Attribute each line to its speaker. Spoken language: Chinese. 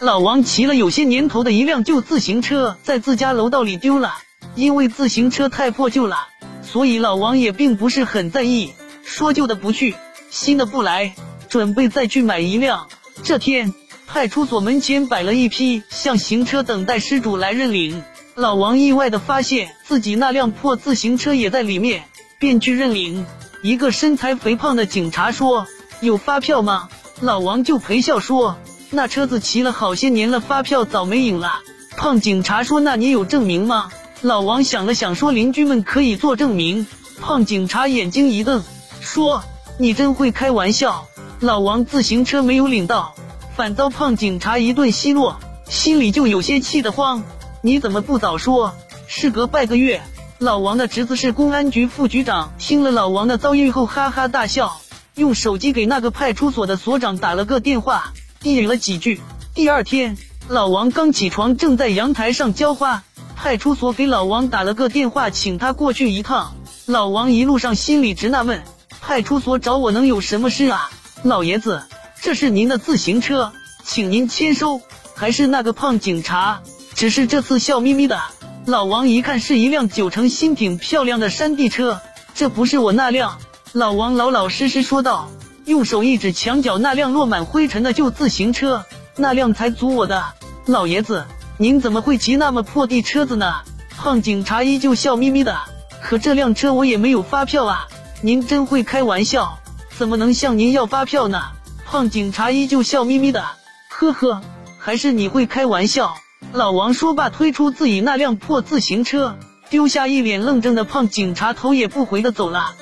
Speaker 1: 老王骑了有些年头的一辆旧自行车，在自家楼道里丢了。因为自行车太破旧了，所以老王也并不是很在意，说旧的不去，新的不来，准备再去买一辆。这天，派出所门前摆了一批像行车，等待失主来认领。老王意外的发现自己那辆破自行车也在里面，便去认领。一个身材肥胖的警察说：“有发票吗？”老王就陪笑说。那车子骑了好些年了，发票早没影了。胖警察说：“那你有证明吗？”老王想了想说：“邻居们可以做证明。”胖警察眼睛一瞪，说：“你真会开玩笑。”老王自行车没有领到，反遭胖警察一顿奚落，心里就有些气得慌。你怎么不早说？事隔半个月，老王的侄子是公安局副局长，听了老王的遭遇后哈哈大笑，用手机给那个派出所的所长打了个电话。低语了几句。第二天，老王刚起床，正在阳台上浇花。派出所给老王打了个电话，请他过去一趟。老王一路上心里直纳闷：派出所找我能有什么事啊？老爷子，这是您的自行车，请您签收。还是那个胖警察，只是这次笑眯眯的。老王一看是一辆九成新品、漂亮的山地车，这不是我那辆。老王老老实实说道。用手一指墙角那辆落满灰尘的旧自行车，那辆才租我的。老爷子，您怎么会骑那么破地车子呢？胖警察依旧笑眯眯的。可这辆车我也没有发票啊！您真会开玩笑，怎么能向您要发票呢？胖警察依旧笑眯眯的。呵呵，还是你会开玩笑。老王说罢，推出自己那辆破自行车，丢下一脸愣怔的胖警察，头也不回的走了。